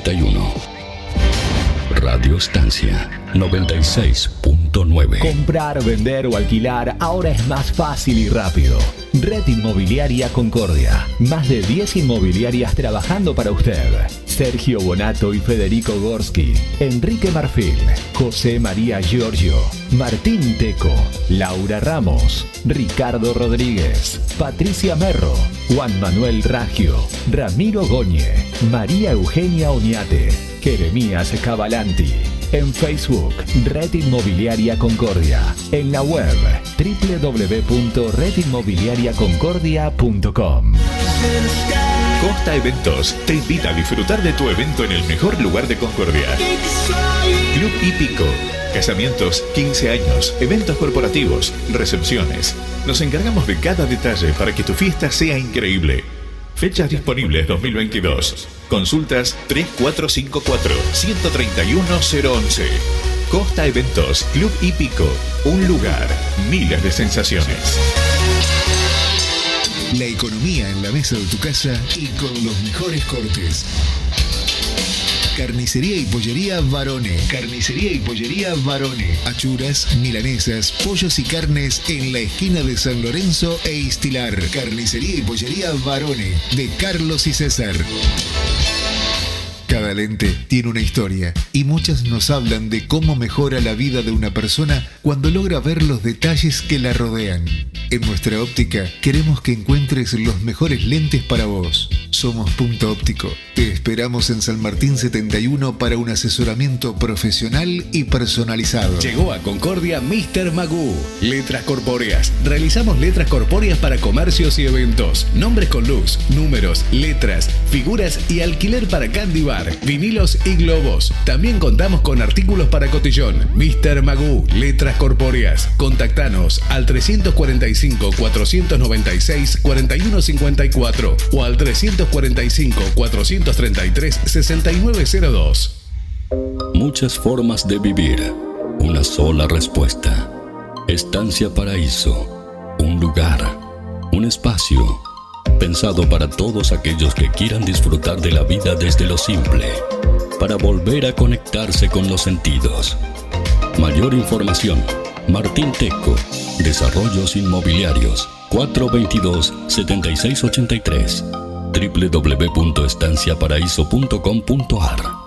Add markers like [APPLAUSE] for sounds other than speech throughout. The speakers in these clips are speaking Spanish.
81. Radio Estancia 96.9. Comprar, vender o alquilar ahora es más fácil y rápido. Red Inmobiliaria Concordia. Más de 10 inmobiliarias trabajando para usted. Sergio Bonato y Federico Gorski. Enrique Marfil. José María Giorgio. Martín Teco. Laura Ramos. Ricardo Rodríguez. Patricia Merro. Juan Manuel Raggio. Ramiro Goñe. María Eugenia Oñate. Jeremías Cavalanti. En Facebook, Red Inmobiliaria Concordia. En la web, www.redinmobiliariaconcordia.com. Costa Eventos te invita a disfrutar de tu evento en el mejor lugar de Concordia. Club Hípico. Casamientos, 15 años, eventos corporativos, recepciones. Nos encargamos de cada detalle para que tu fiesta sea increíble. Fechas disponibles 2022. Consultas 3454-131-011. Costa Eventos, Club Hípico. Un lugar, miles de sensaciones. La economía en la mesa de tu casa y con los mejores cortes. Carnicería y pollería Varone. Carnicería y pollería Varone. Achuras, milanesas, pollos y carnes en la esquina de San Lorenzo e Istilar. Carnicería y pollería Varone. De Carlos y César. Cada lente tiene una historia y muchas nos hablan de cómo mejora la vida de una persona cuando logra ver los detalles que la rodean. En nuestra óptica queremos que encuentres los mejores lentes para vos. Somos Punto Óptico. Te esperamos en San Martín 71 para un asesoramiento profesional y personalizado. Llegó a Concordia Mr. Magoo. Letras corpóreas. Realizamos letras corpóreas para comercios y eventos. Nombres con luz, números, letras, figuras y alquiler para candy bar, vinilos y globos. También contamos con artículos para cotillón. Mr. Magoo. Letras corpóreas. Contactanos al 345 496 4154 o al 345 433 6902. Muchas formas de vivir. Una sola respuesta. Estancia Paraíso. Un lugar. Un espacio. Pensado para todos aquellos que quieran disfrutar de la vida desde lo simple. Para volver a conectarse con los sentidos. Mayor información. Martín Teco. Desarrollos Inmobiliarios. 422-7683. www.estanciaparaíso.com.ar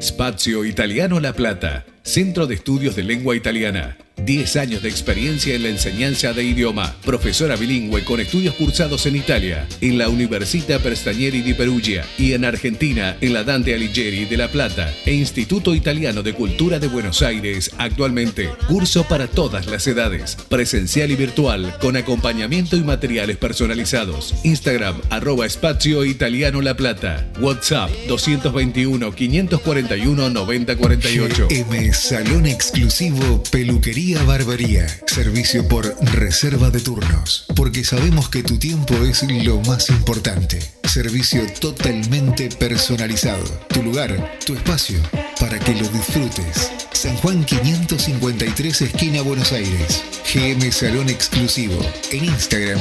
Spazio Italiano La Plata, Centro de Estudios de Lengua Italiana. 10 años de experiencia en la enseñanza de idioma. Profesora bilingüe con estudios cursados en Italia, en la Università Prestagneri di Perugia y en Argentina, en la Dante Alighieri de La Plata e Instituto Italiano de Cultura de Buenos Aires. Actualmente, curso para todas las edades, presencial y virtual, con acompañamiento y materiales personalizados. Instagram, arroba Spazio Italiano La Plata. WhatsApp, 221 541 9048. M Salón Exclusivo Peluquería Barbería. Servicio por reserva de turnos. Porque sabemos que tu tiempo es lo más importante. Servicio totalmente personalizado. Tu lugar, tu espacio, para que lo disfrutes. San Juan 553 esquina Buenos Aires. GM Salón Exclusivo. En Instagram,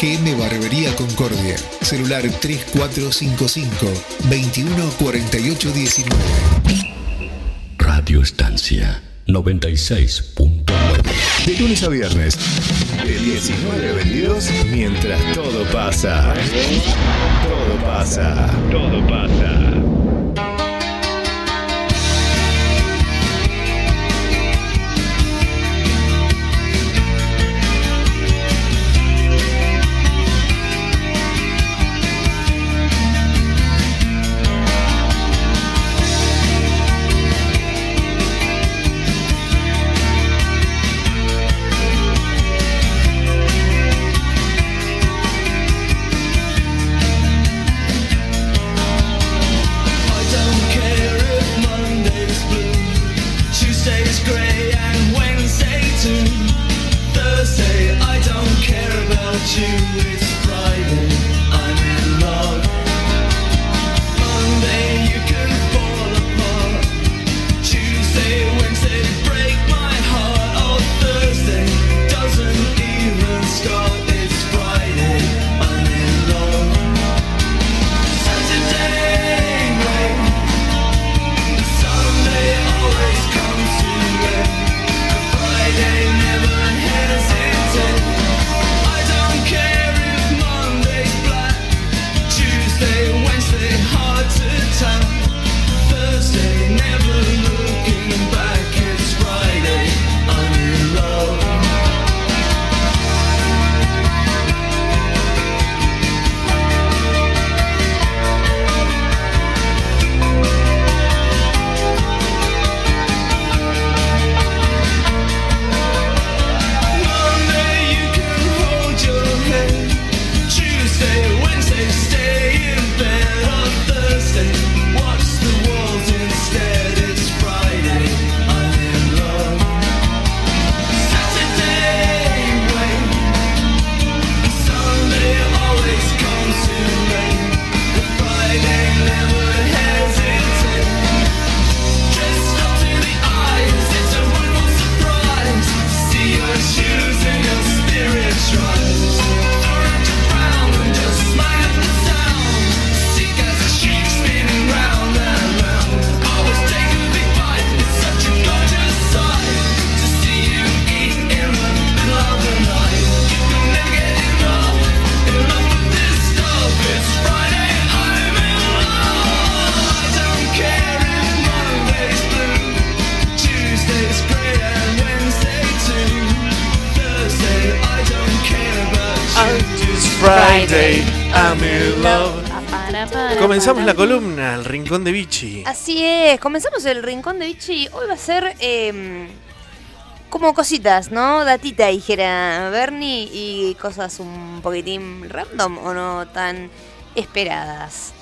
GM Barbería Concordia. Celular 3455 214819. Radio Estancia 96.9. De lunes a viernes, de 19 vendidos, mientras todo pasa. Todo pasa. Todo pasa. Friday, I'm in love. Comenzamos la columna, el rincón de Vichy. Así es, comenzamos el rincón de Vichy. Hoy va a ser em, como cositas, ¿no? Datita, dijera Bernie, y cosas un poquitín random o no tan esperadas.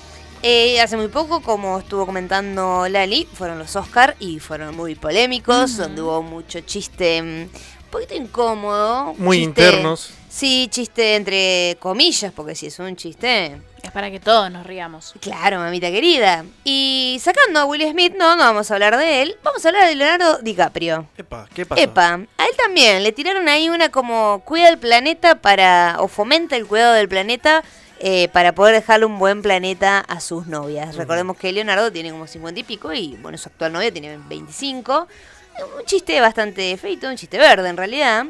Eh, hace muy poco, como estuvo comentando Lali, fueron los Oscar y fueron muy polémicos, donde hubo mucho chiste mm, un poquito incómodo. Muy internos. Sí, chiste entre comillas, porque si es un chiste. Es para que todos nos riamos. Claro, mamita querida. Y sacando a Will Smith, no, no vamos a hablar de él, vamos a hablar de Leonardo DiCaprio. Epa, ¿qué pasó? Epa, a él también le tiraron ahí una como cuida el planeta para, o fomenta el cuidado del planeta eh, para poder dejarle un buen planeta a sus novias. Recordemos que Leonardo tiene como 50 y pico y bueno, su actual novia tiene 25. Un chiste bastante feito, un chiste verde en realidad.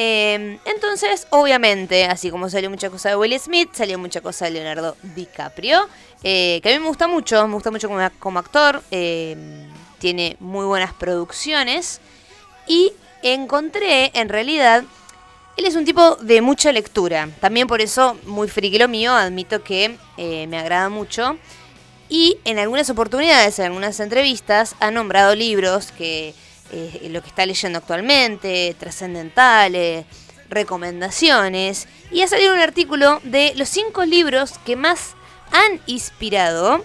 Eh, entonces, obviamente, así como salió mucha cosa de Will Smith, salió mucha cosa de Leonardo DiCaprio, eh, que a mí me gusta mucho, me gusta mucho como, actor, tiene muy buenas producciones y encontré en realidad él es un tipo de mucha lectura. También por eso, muy friki lo mío, admito que eh, me agrada mucho. Y en algunas oportunidades, en algunas entrevistas, ha nombrado libros que eh, lo que está leyendo actualmente, trascendentales, recomendaciones. Y ha salido un artículo de los cinco libros que más han inspirado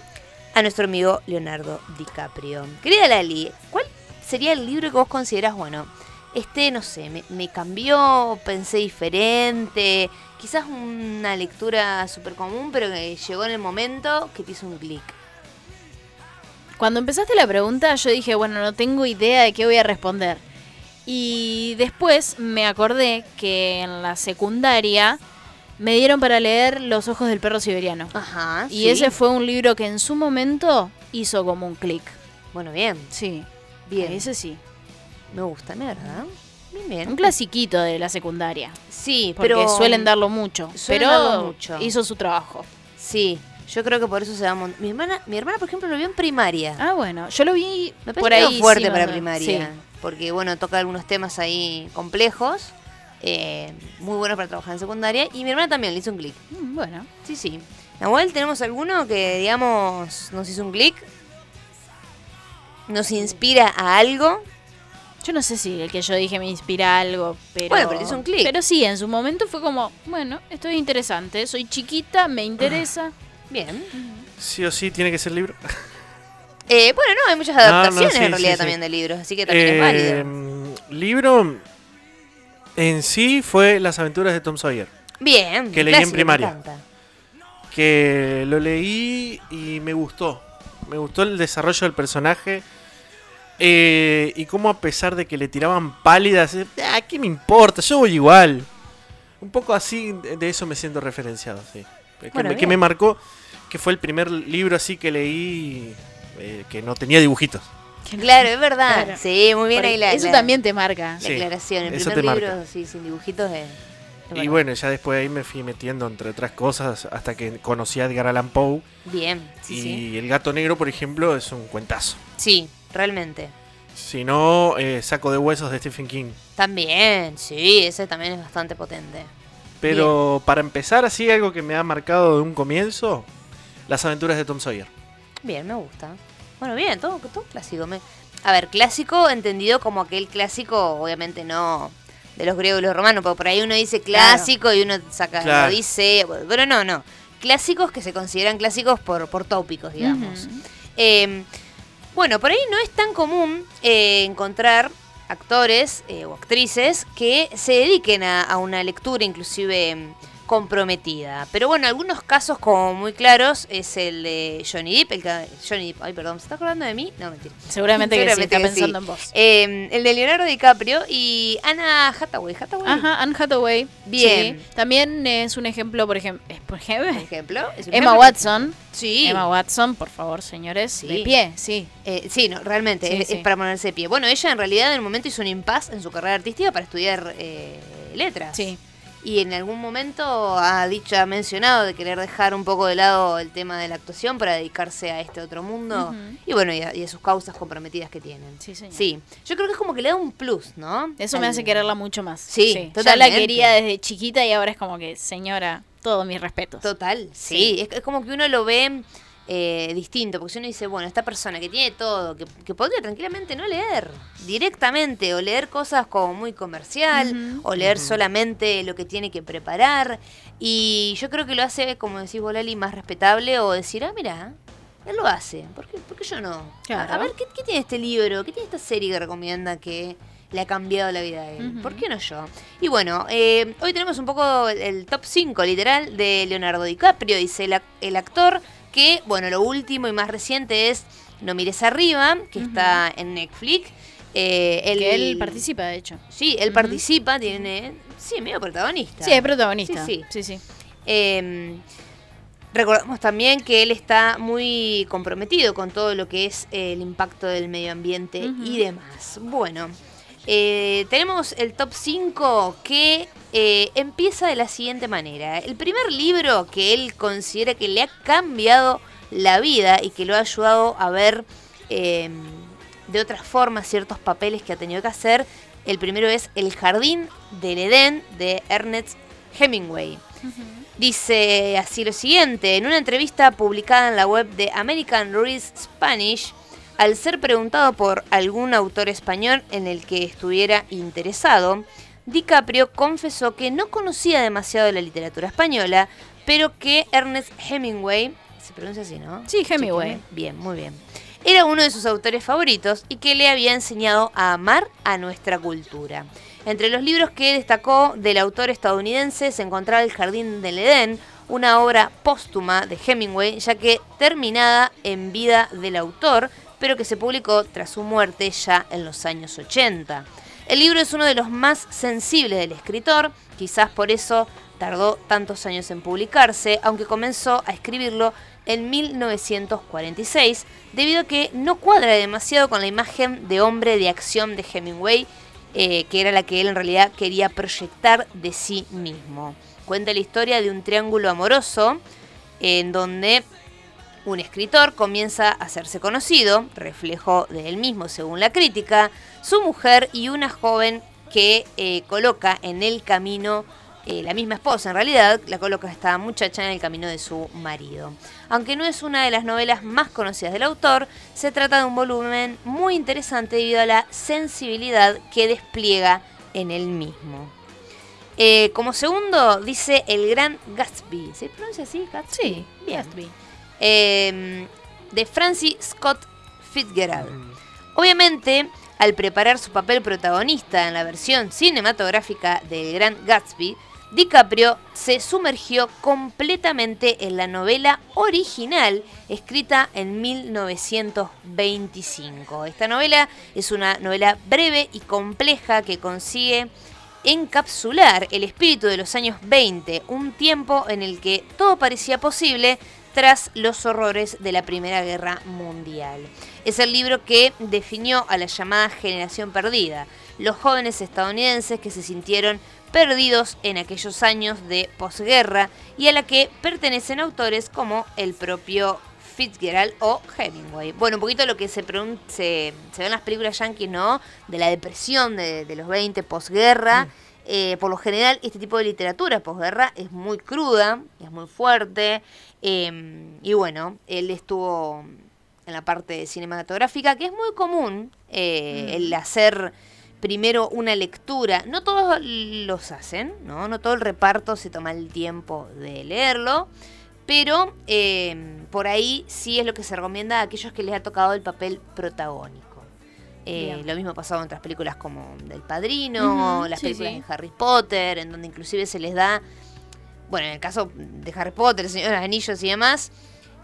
a nuestro amigo Leonardo DiCaprio. Querida Lali, ¿cuál sería el libro que vos consideras bueno? este, no sé, me, cambió, pensé diferente, quizás una lectura súper común, pero que llegó en el momento que te hizo un clic. Cuando empezaste la pregunta, yo dije, bueno, no tengo idea de qué voy a responder. Y después me acordé que en la secundaria me dieron para leer Los ojos del perro siberiano. Ajá. Y ese fue un libro que en su momento hizo como un clic. Bueno, bien. Sí. Bien. Ese sí. Me gusta, ¿verdad? Bien, bien. Un clasiquito de la secundaria. Sí, porque pero suelen darlo mucho. pero mucho. hizo su trabajo. Sí, yo creo que por eso se da mi hermana, mi hermana por ejemplo lo vio en primaria. Ah, bueno, yo lo vi Me por ahí fuerte para primaria, porque bueno, toca algunos temas ahí complejos, eh, muy buenos para trabajar en secundaria y mi hermana también le hizo un clic. Mm, bueno, sí, sí. Nahuel, ¿tenemos alguno que digamos nos hizo un clic? ¿Nos inspira a algo? Yo no sé si el que yo dije me inspira algo, pero. Bueno, pero hizo un clic. Pero sí, en su momento fue como, bueno, esto es interesante. Soy chiquita, me interesa. [CLEARS THROAT] Bien. Sí o sí tiene que ser libro. Eh, bueno, no, hay muchas adaptaciones en realidad también de libros, así que también es válido. Em, libro en sí fue Las aventuras de Tom Sawyer. Bien. Que leí en primaria. Que lo leí y me gustó. Me gustó el desarrollo del personaje eh, y cómo a pesar de que le tiraban pálidas, eh, ah, ¿qué me importa? Yo voy igual. Un poco así, de eso me siento referenciado, sí. que, me, marcó, que fue el primer libro así que leí eh, que no tenía dibujitos. Claro, es verdad. Sí, muy bien ahí la, Eso también te marca. La aclaración. El primer libro, sí, sin dibujitos es... Y bueno, ya después ahí me fui metiendo, entre otras cosas, hasta que conocí a Edgar Allan Poe. Bien, sí, Y El Gato Negro, por ejemplo, es un cuentazo. Sí, realmente. Si no, eh, Saco de Huesos de Stephen King. También, sí, ese también es bastante potente. Pero para empezar, así algo que me ha marcado de un comienzo, Las aventuras de Tom Sawyer. Bien, me gusta. Bueno, bien, todo, todo clásico. A ver, clásico entendido como aquel clásico, obviamente no de los griegos y los romanos, porque por ahí uno dice clásico y uno saca, lo dice, pero no, no. Clásicos que se consideran clásicos por, por tópicos, digamos. Bueno, por ahí no es tan común eh, encontrar actores eh, o actrices que se dediquen a, una lectura inclusive comprometida. Pero bueno, algunos casos como muy claros es el de Johnny Depp, el que, Johnny Depp, ay perdón, ¿se está acordando de mí? No, mentira. Seguramente, que sí, está pensando en vos. Em, el de Leonardo DiCaprio y Anna Hathaway. ¿Hathaway? Ajá, Anne Hathaway. Bien. También es un ejemplo, por ejemplo, por ejemplo, ejemplo Emma Watson. Sí. Emma Watson, por favor, señores, de pie, sí. Eh, sí, no, realmente, es, para ponerse de pie. Bueno, ella en realidad en el momento hizo un impasse en su carrera artística para estudiar eh, letras. Sí. Y en algún momento ha dicho, ha mencionado de querer dejar un poco de lado el tema de la actuación para dedicarse a este otro mundo y bueno, y a, y a sus causas comprometidas que tienen. Sí, señor. Sí, yo creo que es como que le da un plus, ¿no? Eso me hace quererla mucho más. Sí, Ya la quería desde chiquita y ahora es como que, señora, todos mis respetos. Total, sí. Sí. Es, es como que uno lo ve eh, distinto, porque si uno dice, bueno, esta persona que tiene todo, que, que podría tranquilamente no leer directamente, o leer cosas como muy comercial, o leer solamente lo que tiene que preparar, y yo creo que lo hace, como decís vos, Lali, más respetable, o decir, ah, mira, él lo hace, ¿por qué, por qué yo no? Claro. A, a ver, ¿qué, qué tiene este libro? ¿Qué tiene esta serie que recomienda que le ha cambiado la vida a él? ¿Por qué no yo? Y bueno, eh, hoy tenemos un poco el, el top 5 literal de Leonardo DiCaprio, dice el, ac- el actor que, bueno, lo último y más reciente es No mires arriba, que está en Netflix. Eh, él, Que él participa, de hecho. Sí, él participa, tiene... Sí, medio protagonista. Sí, es protagonista. Sí, sí. sí. Eh, recordamos también que él está muy comprometido con todo lo que es el impacto del medio ambiente y demás. Bueno, eh, tenemos el top 5 que eh, empieza de la siguiente manera. El primer libro que él considera que le ha cambiado la vida y que lo ha ayudado a ver eh, de otra forma ciertos papeles que ha tenido que hacer. El primero es El Jardín del Edén de Ernest Hemingway. Dice así lo siguiente, en una entrevista publicada en la web de American Reads Spanish, al ser preguntado por algún autor español en el que estuviera interesado, DiCaprio confesó que no conocía demasiado de la literatura española, pero que Ernest Hemingway, se pronuncia así, ¿no? Sí, Hemingway. Bien, muy bien. Era uno de sus autores favoritos y que le había enseñado a amar a nuestra cultura. Entre los libros que destacó del autor estadounidense se encontraba El Jardín del Edén, una obra póstuma de Hemingway, ya que terminada en vida del autor, pero que se publicó tras su muerte ya en los años 80. El libro es uno de los más sensibles del escritor, quizás por eso tardó tantos años en publicarse, aunque comenzó a escribirlo en 1946, debido a que no cuadra demasiado con la imagen de hombre de acción de Hemingway, eh, que era la que él en realidad quería proyectar de sí mismo. Cuenta la historia de un triángulo amoroso en donde un escritor comienza a hacerse conocido, reflejo de él mismo según la crítica, su mujer y una joven que eh, coloca en el camino, eh, la misma esposa en realidad, la coloca esta muchacha en el camino de su marido. Aunque no es una de las novelas más conocidas del autor, se trata de un volumen muy interesante debido a la sensibilidad que despliega en él mismo. Eh, como segundo dice El Gran Gatsby. ¿Se pronuncia así? Gatsby. Sí, bien. Gatsby. Eh, de Francis Scott Fitzgerald. Obviamente, al preparar su papel protagonista en la versión cinematográfica del Gran Gatsby, DiCaprio se sumergió completamente en la novela original escrita en 1925. Esta novela es una novela breve y compleja que consigue encapsular el espíritu de los años 20, un tiempo en el que todo parecía posible tras los horrores de la Primera Guerra Mundial. Es el libro que definió a la llamada generación perdida, los jóvenes estadounidenses que se sintieron perdidos en aquellos años de posguerra y a la que pertenecen autores como el propio Fitzgerald o Hemingway. Bueno, un poquito lo que se, se, se ve en las películas yankees, ¿no? De la depresión de, de los 20, posguerra. Eh, por lo general, este tipo de literatura posguerra es muy cruda, es muy fuerte. eh, y bueno, él estuvo en la parte cinematográfica, que es muy común eh, el hacer primero una lectura. No todos los hacen, ¿no? No todo el reparto se toma el tiempo de leerlo. Pero eh, por ahí sí es lo que se recomienda a aquellos que les ha tocado el papel protagónico. Eh, lo mismo ha pasado en otras películas como Del Padrino, las sí, películas sí. de Harry Potter, en donde inclusive se les da, bueno, en el caso de Harry Potter, El Señor de los Anillos y demás,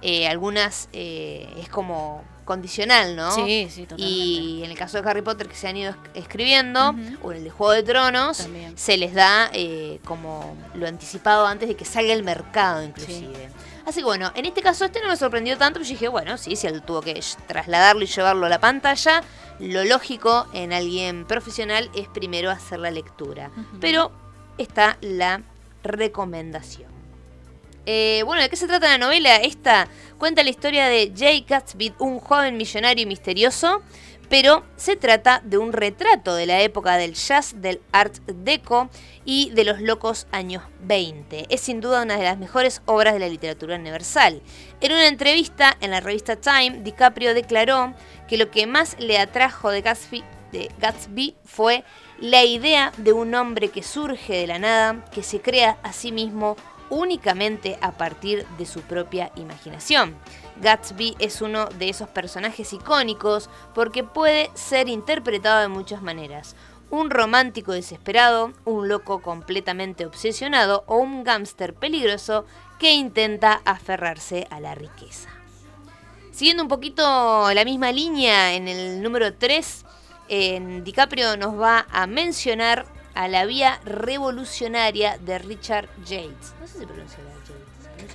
eh, algunas eh, es como condicional, ¿no? Sí, sí, totalmente. Y en el caso de Harry Potter que se han ido es- escribiendo, o en el de Juego de Tronos, También. se les da eh, como lo anticipado antes de que salga el mercado inclusive. Así que bueno, en este caso este no me sorprendió tanto, porque yo dije, bueno, sí, si él tuvo que trasladarlo y llevarlo a la pantalla, lo lógico en alguien profesional es primero hacer la lectura. Pero está la recomendación. Eh, bueno, ¿de qué se trata la novela? Esta cuenta la historia de Jay Gatsby, un joven millonario y misterioso, pero se trata de un retrato de la época del jazz, del art deco y de los locos años 20. Es sin duda una de las mejores obras de la literatura universal. En una entrevista en la revista Time, DiCaprio declaró que lo que más le atrajo de Gatsby, de fue la idea de un hombre que surge de la nada, que se crea a sí mismo únicamente a partir de su propia imaginación. Gatsby es uno de esos personajes icónicos porque puede ser interpretado de muchas maneras. Un romántico desesperado, un loco completamente obsesionado o un gángster peligroso que intenta aferrarse a la riqueza. Siguiendo un poquito la misma línea, en el número 3, en DiCaprio nos va a mencionar a la vía revolucionaria de Richard Yates. No sé si pronuncia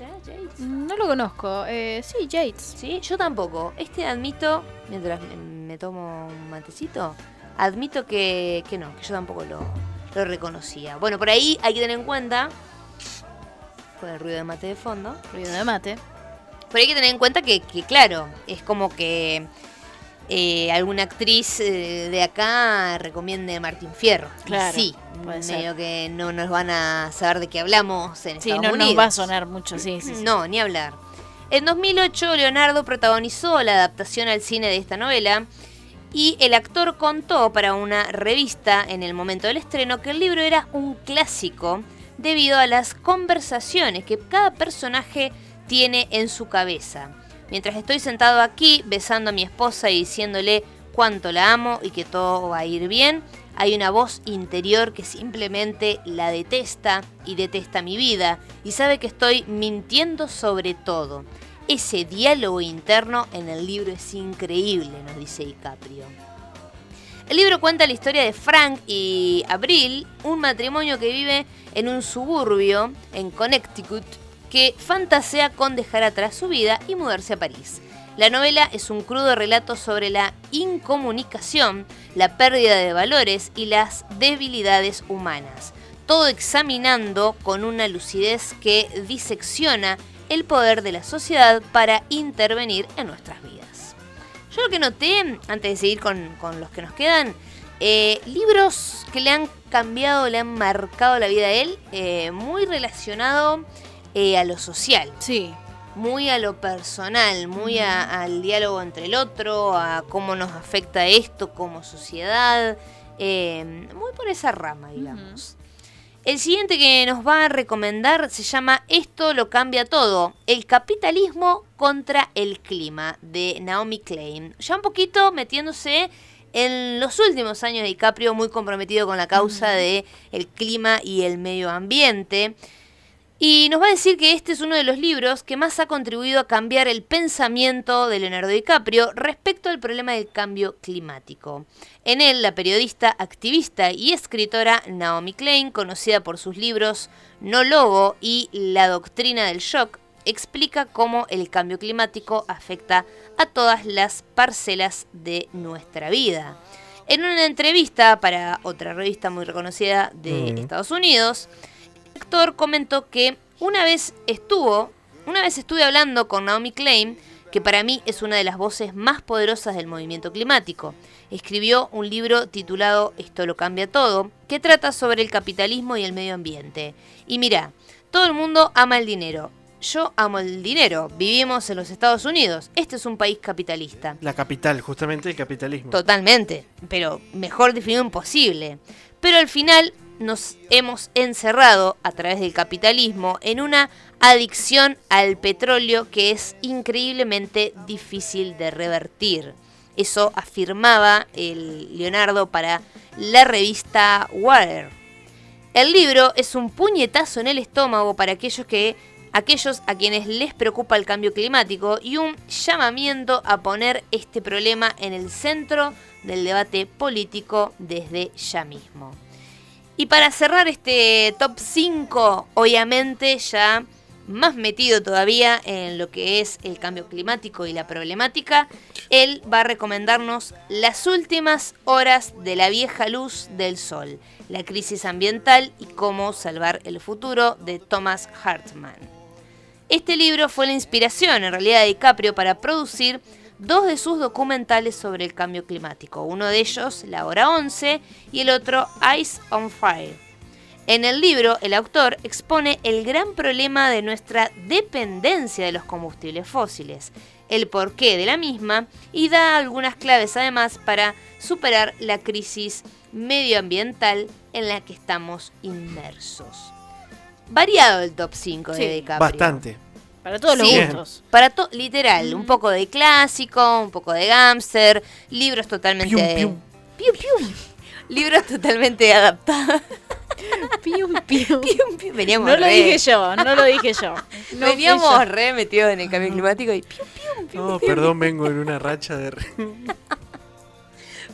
Yates. Yates? No lo conozco. Eh, sí, Yates. Sí, yo tampoco. Este admito, mientras me, tomo un matecito, admito que, que, no, que yo tampoco lo, lo reconocía. Bueno, por ahí hay que tener en cuenta, con el ruido de mate de fondo, ruido de mate, pero hay que tener en cuenta que, que claro, es como que eh, alguna actriz eh, de acá recomiende Martín Fierro. Claro. Sí, medio que no nos van a saber de qué hablamos en sí, Estados no nos va a sonar mucho, sí, sí, No, ni hablar. En 2008 Leonardo protagonizó la adaptación al cine de esta novela y el actor contó para una revista en el momento del estreno que el libro era un clásico debido a las conversaciones que cada personaje tiene en su cabeza. Mientras estoy sentado aquí besando a mi esposa y diciéndole cuánto la amo y que todo va a ir bien, hay una voz interior que simplemente la detesta y detesta mi vida y sabe que estoy mintiendo sobre todo. Ese diálogo interno en el libro es increíble, nos dice DiCaprio. El libro cuenta la historia de Frank y Abril, un matrimonio que vive en un suburbio en Connecticut que fantasea con dejar atrás su vida y mudarse a París. La novela es un crudo relato sobre la incomunicación, la pérdida de valores y las debilidades humanas, todo examinando con una lucidez que disecciona el poder de la sociedad para intervenir en nuestras vidas. Yo lo que noté, antes de seguir con, los que nos quedan, eh, libros que le han cambiado, le han marcado la vida a él, eh, muy relacionado eh, a lo social. Sí. Muy a lo personal, muy al diálogo entre el otro, a cómo nos afecta esto como sociedad. Eh, muy por esa rama, digamos. El siguiente que nos va a recomendar se llama Esto lo cambia todo, el capitalismo contra el clima, de Naomi Klein. Ya un poquito metiéndose en los últimos años de DiCaprio, muy comprometido con la causa del el clima y el medio ambiente. Y nos va a decir que este es uno de los libros que más ha contribuido a cambiar el pensamiento de Leonardo DiCaprio respecto al problema del cambio climático. En él, la periodista, activista y escritora Naomi Klein, conocida por sus libros No Logo y La Doctrina del Shock, explica cómo el cambio climático afecta a todas las parcelas de nuestra vida. En una entrevista para otra revista muy reconocida de Estados Unidos, actor comentó que una vez estuvo, una vez estuve hablando con Naomi Klein, que para mí es una de las voces más poderosas del movimiento climático. Escribió un libro titulado Esto lo cambia todo, que trata sobre el capitalismo y el medio ambiente. Y mira, todo el mundo ama el dinero. Yo amo el dinero. Vivimos en los Estados Unidos. Este es un país capitalista. La capital, justamente el capitalismo. Totalmente, pero mejor definido imposible. Pero al final nos hemos encerrado a través del capitalismo en una adicción al petróleo que es increíblemente difícil de revertir. Eso afirmaba el Leonardo para la revista Water. El libro es un puñetazo en el estómago para aquellos que aquellos a quienes les preocupa el cambio climático y un llamamiento a poner este problema en el centro del debate político desde ya mismo. Y para cerrar este top 5, obviamente ya más metido todavía en lo que es el cambio climático y la problemática, él va a recomendarnos Las últimas horas de la vieja luz del sol, la crisis ambiental y cómo salvar el futuro de Thomas Hartman. Este libro fue la inspiración en realidad de DiCaprio para producir dos de sus documentales sobre el cambio climático, uno de ellos La Hora 11 y el otro Ice on Fire. En el libro, el autor expone el gran problema de nuestra dependencia de los combustibles fósiles, el porqué de la misma y da algunas claves además para superar la crisis medioambiental en la que estamos inmersos. Variado el top 5 de DiCaprio. Bastante. Para todos los Sí. gustos. Para to literal, un poco de clásico, un poco de gámster, libros totalmente Pium, pium. Pium, pium. Libros totalmente adaptados. Pium, pium. Pium, pium. Veníamos No lo dije yo, no lo dije yo. [LAUGHS] No Veníamos yo. re metidos en el cambio climático y pium, pium, pium, No, pium. perdón, vengo en una racha de... re- [LAUGHS]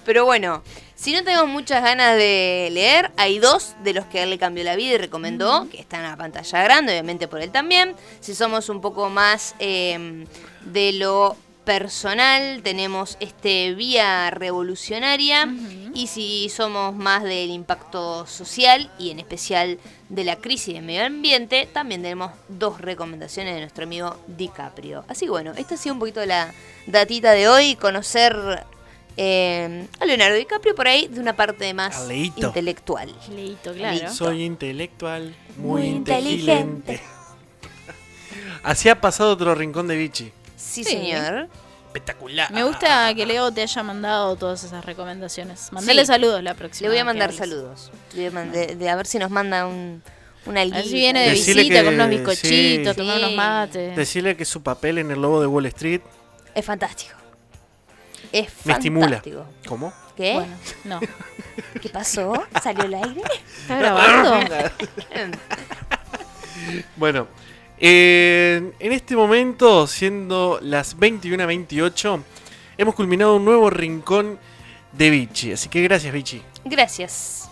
Pero bueno, si no tenemos muchas ganas de leer, hay dos de los que él le cambió la vida y recomendó, que están a pantalla grande, obviamente por él también. Si somos un poco más eh, de lo personal, tenemos este Vía Revolucionaria. Y si somos más del impacto social y en especial de la crisis del medio ambiente, también tenemos dos recomendaciones de nuestro amigo DiCaprio. Así que bueno, esta ha sido un poquito la datita de hoy, conocer eh, a Leonardo DiCaprio por ahí de una parte más intelectual. Leíto, claro. Soy intelectual, muy, Muy inteligente. inteligente. [LAUGHS] Así ha pasado otro rincón de Vichy. Sí, Sí. señor. Espectacular. Me gusta que Leo te haya mandado todas esas recomendaciones. Mandale Sí. saludos la próxima. Le voy a mandar saludos. Le voy a de, de a ver si nos manda un, una alguita. viene de visita que- con unos bizcochitos, sí. tomar unos mates. Decirle que su papel en el lobo de Wall Street Es fantástico. Es me estimula. ¿Cómo? ¿Qué? Bueno, no. [LAUGHS] ¿Qué pasó? ¿Salió el aire? ¿Está grabando? [LAUGHS] Bueno, eh, en este momento, siendo las 21.28, hemos culminado un nuevo rincón de Vichy. Así que gracias, Vichy. Gracias.